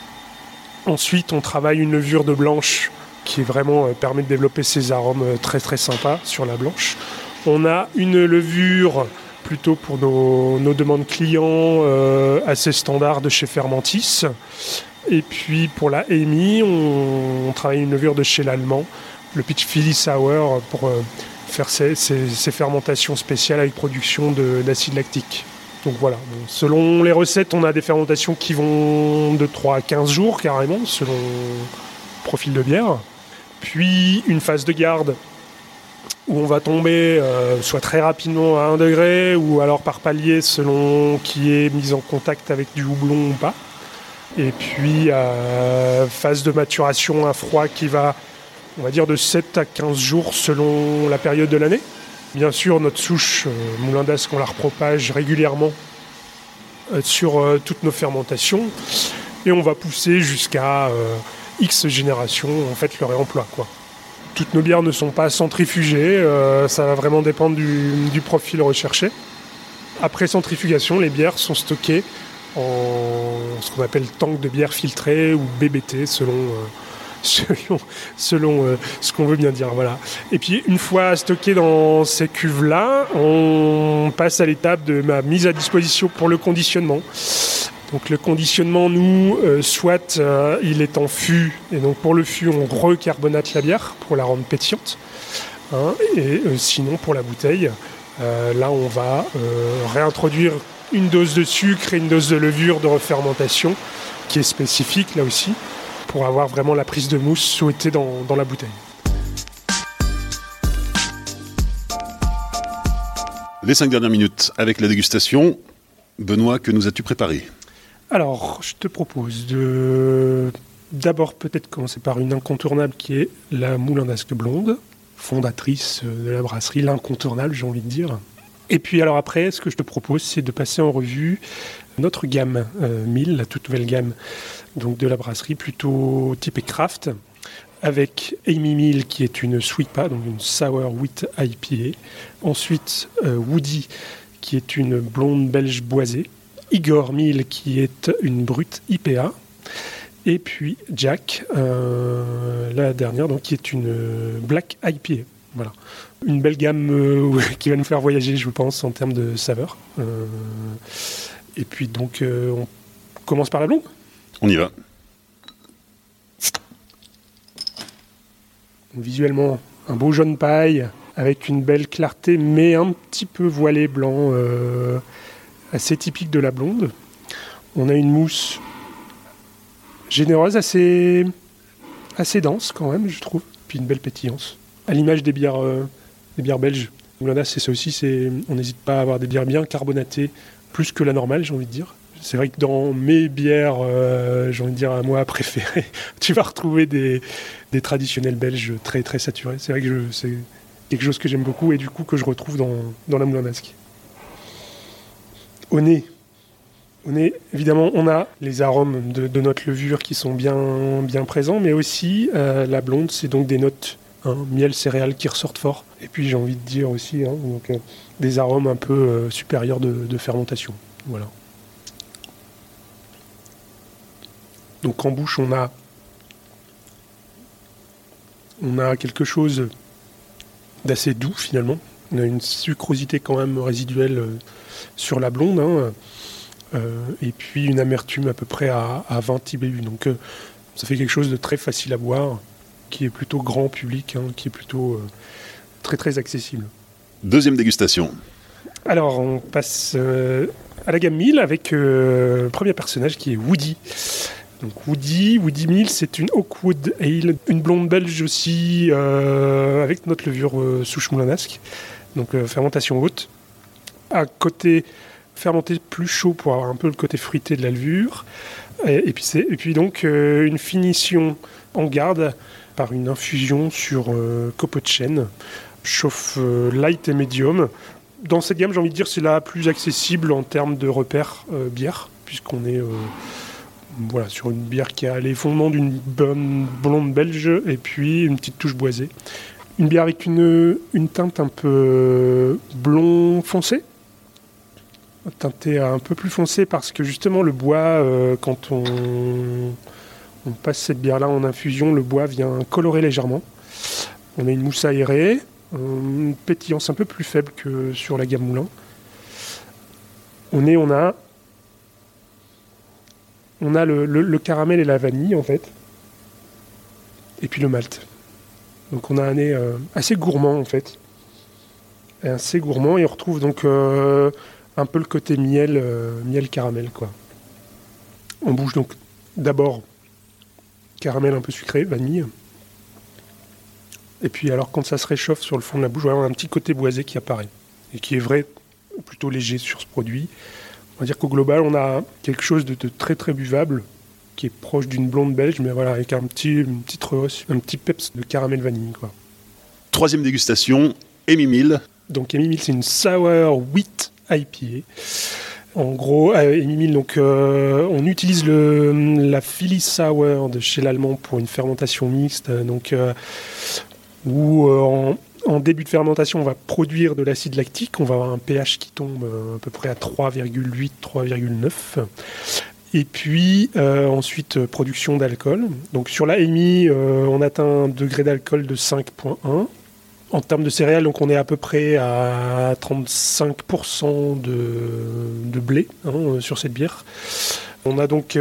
Ensuite, on travaille une levure de blanche qui vraiment permet de développer ces arômes très très sympas sur la blanche. On a une levure plutôt pour nos, demandes clients assez standard de chez Fermentis. Et puis pour la EMI, on travaille une levure de chez l'Allemand le pitch Philly Sour pour euh, faire ces, fermentations spéciales avec production d'acide lactique. Donc voilà, selon les recettes, on a des fermentations qui vont de 3 à 15 jours carrément, selon, profil de bière. Puis une phase de garde où on va tomber euh, soit très rapidement à 1 degré ou alors par palier selon qui est mis en contact avec du houblon ou pas. Et puis euh, phase de maturation à froid qui va, on va dire, de 7 à 15 jours selon la période de l'année. Bien sûr, notre souche euh, moulin d'Ascq, on la repropage régulièrement euh, sur euh, toutes nos fermentations et on va pousser jusqu'à euh, X générations en fait le réemploi. Quoi. Toutes nos bières ne sont pas centrifugées, ça va vraiment dépendre du, du profil recherché. Après centrifugation, les bières sont stockées en ce qu'on appelle tank de bière filtrée ou BBT selon, selon, selon euh, ce qu'on veut bien dire. Voilà. Et puis une fois stocké dans ces cuves-là, on passe à l'étape de ma mise à disposition pour le conditionnement. Donc le conditionnement, nous, euh, soit euh, il est en fût, et donc pour le fût, on recarbonate la bière pour la rendre pétillante. hein, et sinon, pour la bouteille, là, on va réintroduire une dose de sucre et une dose de levure de refermentation qui est spécifique là aussi pour avoir vraiment la prise de mousse souhaitée dans, dans la bouteille. Les cinq dernières minutes avec la dégustation. Benoît, que nous as-tu préparé? Alors, je te propose de d'abord peut-être commencer par une incontournable qui est la Moulin d'Asque Blonde, fondatrice de la brasserie, l'incontournable, j'ai envie de dire. Et puis alors après, ce que je te propose, c'est de passer en revue notre gamme euh, 1000, la toute nouvelle gamme donc de la brasserie, plutôt typée craft, avec Amy Mill qui est une sweet pas, donc une sour wheat IPA. Ensuite, euh, Woody qui est une blonde belge boisée. Igor Mill qui est une brute IPA. Et puis Jack, euh, la dernière, donc, qui est une euh, Black IPA. Voilà. Une belle gamme euh, qui va nous faire voyager, je pense, en termes de saveur. Euh, et puis donc, euh, on commence par la blonde. On y va. Visuellement, un beau jaune paille avec une belle clarté, mais un petit peu voilé blanc, euh, assez typique de la blonde. On a une mousse généreuse, assez, assez dense quand même, je trouve, puis une belle pétillance. À l'image des bières, euh, des bières belges. Moulin c'est ça aussi, on n'hésite pas à avoir des bières bien carbonatées, plus que la normale, j'ai envie de dire. C'est vrai que dans mes bières, euh, j'ai envie de dire à moi préférées, tu vas retrouver des, traditionnels belges très très saturés. C'est vrai que c'est quelque chose que j'aime beaucoup et du coup que je retrouve dans, la Moulin d'Ascq. Au nez, évidemment, on a les arômes de, de notre levure qui sont bien, bien présents, mais aussi euh, la blonde, c'est donc des notes miel, céréales qui ressortent fort. Et puis j'ai envie de dire aussi hein, euh, des arômes un peu euh, supérieurs de, fermentation. Voilà. Donc en bouche, on a, on a quelque chose d'assez doux finalement. On a une sucrosité quand même résiduelle euh, sur la blonde. hein, et puis une amertume à peu près à, à 20 IBU. Donc ça fait quelque chose de très facile à boire, qui est plutôt grand public, hein, qui est plutôt euh, très très accessible. Deuxième dégustation. Alors on passe euh, à la gamme 1000 avec euh, le premier personnage qui est Woody. Donc Woody, Woody Mill, c'est une Oakwood Ale, une blonde belge aussi, euh, avec notre levure euh, souche moulin d'Ascq. Donc euh, fermentation haute. À côté fermenté plus chaud pour avoir un peu le côté fruité de la levure. Et, et puis, c'est- et puis donc euh, une finition en garde par une infusion sur euh, copeaux de chêne, chauffe euh, light et medium. Dans cette gamme, j'ai envie de dire, c'est la plus accessible en termes de repères euh, bière, puisqu'on est voilà, sur une bière qui a les fondements d'une bonne blonde belge et puis une petite touche boisée. Une bière avec une, une teinte un peu blond foncé, teintée un peu plus foncé parce que justement le bois, quand on, on passe cette bière-là en infusion, le bois vient colorer légèrement. On a une mousse aérée, euh, une pétillance un peu plus faible que sur la gamme Moulin. On a, on a le, caramel et la vanille en fait, et puis le malt. Donc on a un nez euh, assez gourmand en fait, Et assez gourmand et on retrouve donc euh, un peu le côté miel, miel caramel quoi. On bouge donc d'abord caramel un peu sucré, vanille. Et puis alors quand ça se réchauffe sur le fond de la bouche, on a un petit côté boisé qui apparaît et qui est vrai plutôt léger sur ce produit. On va dire qu'au global, on a quelque chose de, très très buvable qui est proche d'une blonde belge, mais voilà, avec un petit, une petite un petit peps de caramel vanille. Quoi. Troisième dégustation, Amy Mill. Donc Amy Mill, c'est une sour wheat IPA. En gros, euh, Mill, donc, euh, on utilise la Philly Sour de chez l'Allemand pour une fermentation mixte. Euh, où en, en début de fermentation, on va produire de l'acide lactique. On va avoir un pH qui tombe euh, à peu près à 3,8, 3,9. Et puis euh, ensuite, euh, production d'alcool. Donc sur la EMI, on atteint un degré d'alcool de 5,1. En termes de céréales, donc on est à peu près à 35% de, blé hein, sur cette bière. On a donc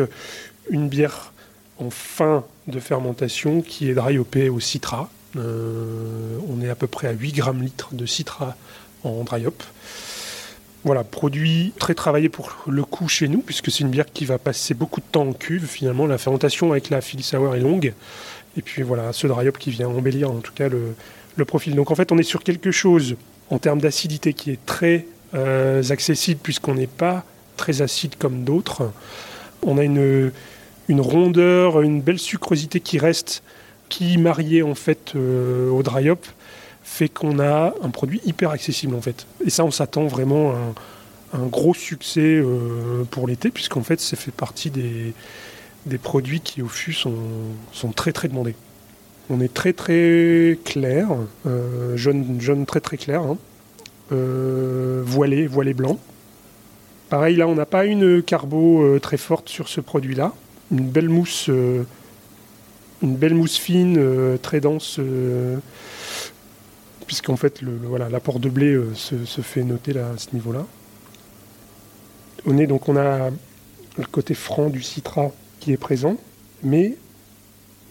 une bière en fin de fermentation qui est dry hopée au citra, euh, on est à peu près à 8 grammes litre de citra en dry hop. Voilà, produit très travaillé pour le coup chez nous, puisque c'est une bière qui va passer beaucoup de temps en cuve. Finalement, la fermentation avec la Sour est longue. Et puis voilà, ce dry hop qui vient embellir en tout cas le, profil. Donc en fait, on est sur quelque chose en termes d'acidité qui est très euh, accessible, puisqu'on n'est pas très acide comme d'autres. On a une, une rondeur, une belle sucrosité qui reste qui, marié en fait euh, au dry hop, fait qu'on a un produit hyper accessible en fait. Et ça, on s'attend vraiment à un, gros succès euh, pour l'été, puisqu'en fait, ça fait partie des, des produits qui au fût sont, sont très très demandés. On est très très clair, euh, jaune, très très clair, hein. voilé, voilé blanc. Pareil, là, on n'a pas une carbo très forte sur ce produit-là. Une belle mousse une belle mousse fine, euh, très dense, euh, puisqu'en fait le, voilà, l'apport de blé euh, se, fait noter à ce niveau-là. On est donc on a le côté franc du citra qui est présent, mais,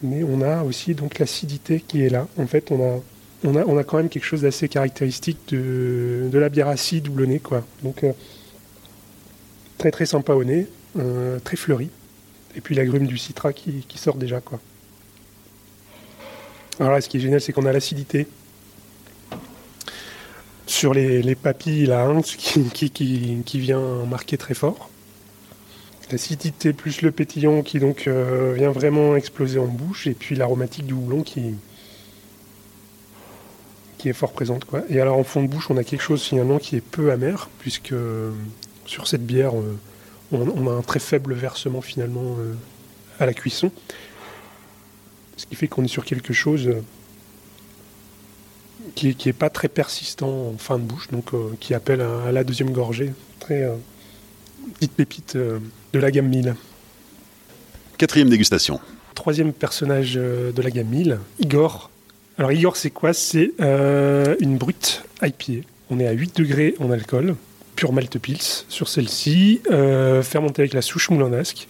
mais on a aussi donc l'acidité qui est là. En fait, on a, on a, on a quand même quelque chose d'assez caractéristique de, de la bière acide nez quoi. Donc très très sympa au nez, très fleuri. Et puis la grume du citra qui, qui sort déjà quoi. Alors là, ce qui est génial, c'est qu'on a l'acidité sur les, papilles là, hein, qui, qui, vient marquer très fort. L'acidité plus le pétillant qui donc euh, vient vraiment exploser en bouche, et puis l'aromatique du houblon qui, est fort présente. Et alors en fond de bouche, on a quelque chose finalement qui est peu amer, puisque euh, sur cette bière, euh, on, a un très faible versement finalement à la cuisson. Ce qui fait qu'on est sur quelque chose qui n'est est pas très persistant en fin de bouche, donc qui appelle à, la deuxième gorgée. Petite pépite de la gamme 1000. Quatrième dégustation. Troisième personnage de la gamme 1000, Igor. Alors Igor, c'est quoi? C'est une brute IPA. On est à 8 degrés en alcool, pure malt pils sur celle-ci, fermentée avec la souche moulinasque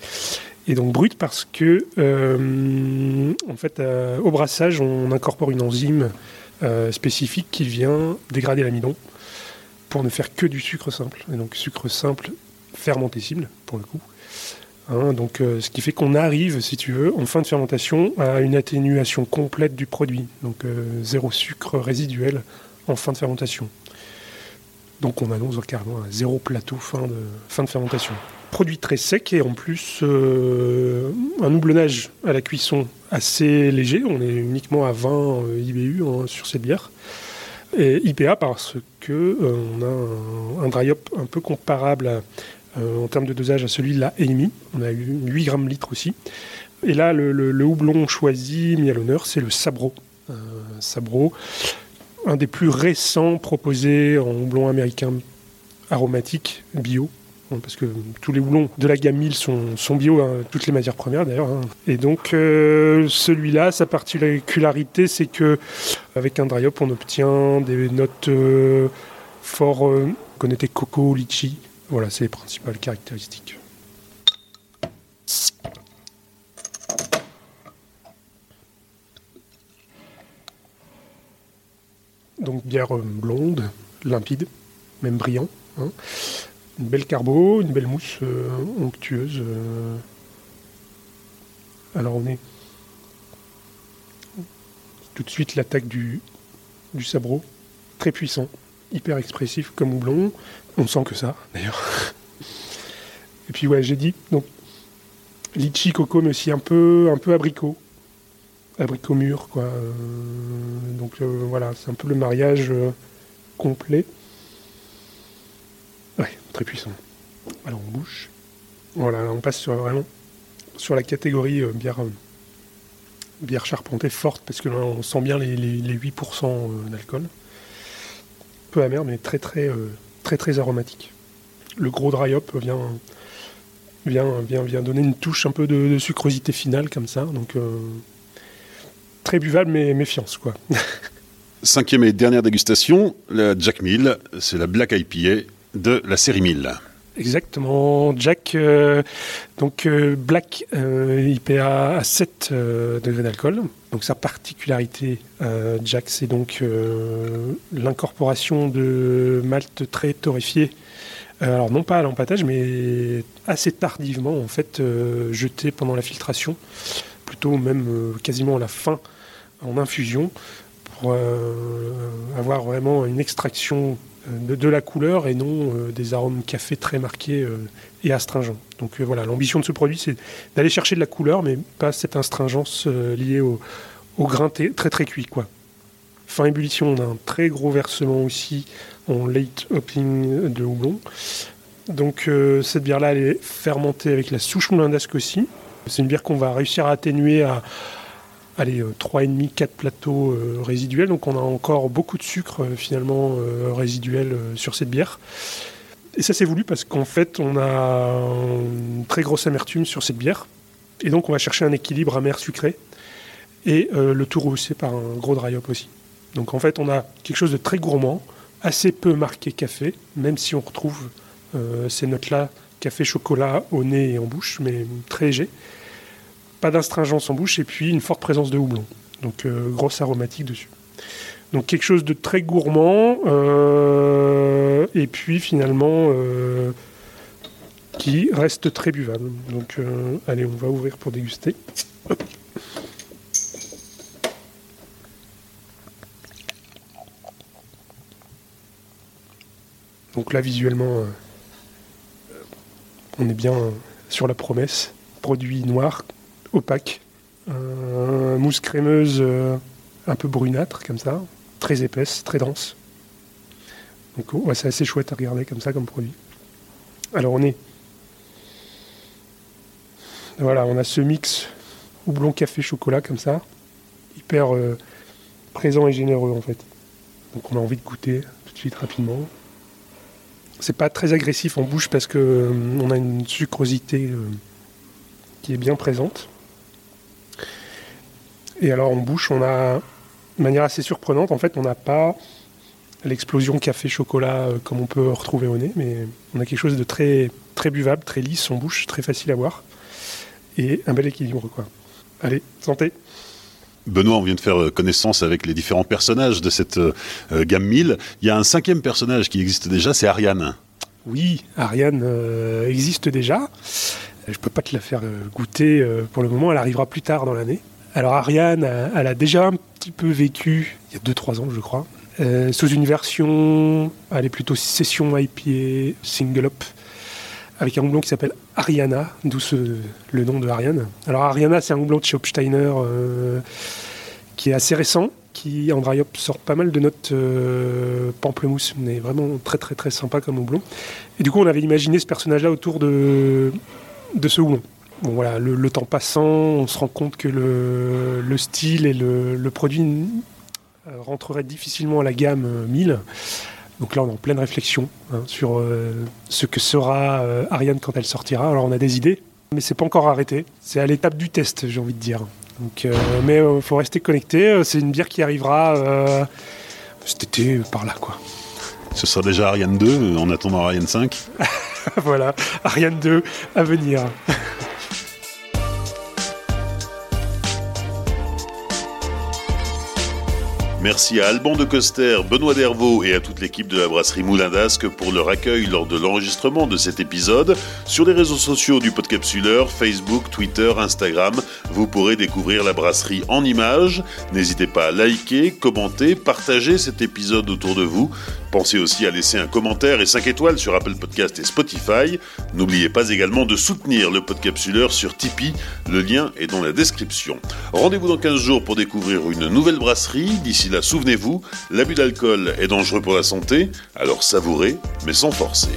et donc brute parce que, euh, en fait, euh, au brassage, on incorpore une enzyme euh, spécifique qui vient dégrader l'amidon pour ne faire que du sucre simple. Et donc sucre simple fermentessible, pour le coup. Hein, donc, ce qui fait qu'on arrive, si tu veux, en fin de fermentation, à une atténuation complète du produit. Donc zéro sucre résiduel en fin de fermentation. Donc on annonce carrément un zéro plateau fin de, fin de fermentation produit très sec et en plus euh, un houblonnage à la cuisson assez léger. On est uniquement à 20 euh, IBU hein, sur cette bière. Et IPA parce que euh, on a un, dry hop un peu comparable en termes de dosage à celui de la Amy. On a eu 8 grammes litre aussi. Et là, le, houblon choisi, mis à l'honneur, c'est le Sabro. Sabro, un des plus récents proposés en houblon américain aromatique bio parce que tous les houblons de la gamme 1000 sont, bio, hein, toutes les matières premières d'ailleurs. Hein. Et donc euh, celui-là, sa particularité, c'est que avec un dry hop, on obtient des notes euh, fort euh, connotées coco, litchi. Voilà, c'est les principales caractéristiques. Donc bière blonde, limpide, même brillant. Hein une belle carbo, une belle mousse euh, onctueuse. Euh. Alors on est tout de suite l'attaque du, du sabro, très puissant, hyper expressif comme houblon. On sent que ça, d'ailleurs. Et puis ouais, j'ai dit, donc litchi, coco, mais aussi un peu, un peu abricot. Abricot mûr, quoi. Euh, donc euh, voilà, c'est un peu le mariage euh, complet. Ouais, très puissant. Alors on bouche. Voilà, on passe sur vraiment sur la catégorie bière, bière charpentée forte, parce que là on sent bien les, les 8% d'alcool. Peu amer, mais très très très très aromatique. Le gros dry hop vient vient, vient, vient donner une touche un peu de, sucrosité finale comme ça. Donc euh, très buvable, mais méfiance quoi. Cinquième et dernière dégustation, la Jack Mill, c'est la Black IPA de la série 1000. Exactement, Jack, euh, donc euh, Black IPA à 7 degrés d'alcool. Donc sa particularité, Jack, c'est donc l'incorporation de malt très torréfié. Euh, alors non pas à l'empâtage, mais assez tardivement en fait, euh, jeté pendant la filtration, plutôt même euh, quasiment à la fin en infusion, pour avoir vraiment une extraction de, la couleur et non des arômes café très marqués et astringents. Donc voilà, l'ambition de ce produit, c'est d'aller chercher de la couleur, mais pas cette astringence liée au, grain très très cuit. Quoi. Fin ébullition, on a un très gros versement aussi en late hopping de houblon. Donc euh, cette bière-là, elle est fermentée avec la souche moulindasque aussi. C'est une bière qu'on va réussir à atténuer à allez, 3,5-4 euh, plateaux euh, résiduels. Donc on a encore beaucoup de sucre finalement résiduel sur cette bière. Et ça c'est voulu parce qu'en fait on a une très grosse amertume sur cette bière. Et donc on va chercher un équilibre amer-sucré. Et le tout rehaussé par un gros dry hop aussi. Donc en fait on a quelque chose de très gourmand assez peu marqué café, même si on retrouve euh, ces notes-là, café, chocolat au nez et en bouche, mais très léger. Pas d'astringence en bouche et puis une forte présence de houblon. Donc euh, grosse aromatique dessus. Donc quelque chose de très gourmand euh, et puis finalement qui reste très buvable. Donc allez, on va ouvrir pour déguster. Donc là, visuellement, euh, on est bien sur la promesse. Produit noir, opaque, mousse crémeuse euh, un peu brunâtre comme ça, très épaisse, très dense. Donc oh, c'est assez chouette à regarder comme ça comme produit. Alors on est... Voilà, on a ce mix houblon café chocolat comme ça, hyper euh, présent et généreux en fait. Donc on a envie de goûter tout de suite rapidement. C'est pas très agressif en bouche parce que euh, on a une sucrosité euh, qui est bien présente. Et alors en bouche, on a de manière assez surprenante, en fait, on n'a pas l'explosion café-chocolat euh, comme on peut retrouver au nez, mais on a quelque chose de très, très buvable, très lisse en bouche, très facile à boire, et un bel équilibre. Quoi. Allez, santé Benoît, on vient de faire euh, connaissance avec les différents personnages de cette euh, gamme 1000. Il y a un cinquième personnage qui existe déjà, c'est Ariane. Oui, Ariane existe déjà. Je ne peux pas te la faire goûter pour le moment, elle arrivera plus tard dans l'année. Alors Ariane, elle a déjà un petit peu vécu, il y a 2-3 ans je crois, sous une version, elle est plutôt session IPA, single up, avec un houblon qui s'appelle Ariana, d'où le nom de Ariane. Alors Ariana, c'est un houblon de chez euh, qui est assez récent, qui en dry hop sort pas mal de notes euh, pamplemousse, mais vraiment très très très sympa comme houblon. Et du coup, on avait imaginé ce personnage-là autour de, de ce houblon. Bon voilà, le, temps passant, on se rend compte que le, style et le, le produit euh, rentreraient difficilement à la gamme 1000. Donc là, on est en pleine réflexion hein, sur euh, ce que sera euh, Ariane quand elle sortira. Alors on a des idées, mais c'est pas encore arrêté. C'est à l'étape du test, j'ai envie de dire. Donc, euh, mais il faut rester connecté. C'est une bière qui arrivera cet été par là, quoi. Ce sera déjà Ariane 2 en attendant Ariane 5. voilà, Ariane 2 à venir. Merci à Alban de Coster, Benoît Dervaux et à toute l'équipe de la brasserie Moulin d'Ascq pour leur accueil lors de l'enregistrement de cet épisode. Sur les réseaux sociaux du Podcapsuleur, Facebook, Twitter, Instagram, vous pourrez découvrir la brasserie en images. N'hésitez pas à liker, commenter, partager cet épisode autour de vous. Pensez aussi à laisser un commentaire et 5 étoiles sur Apple Podcast et Spotify. N'oubliez pas également de soutenir le Podcapsuleur sur Tipeee. Le lien est dans la description. Rendez-vous dans 15 jours pour découvrir une nouvelle brasserie. D'ici là, souvenez-vous, l'abus d'alcool est dangereux pour la santé, alors savourez, mais sans forcer.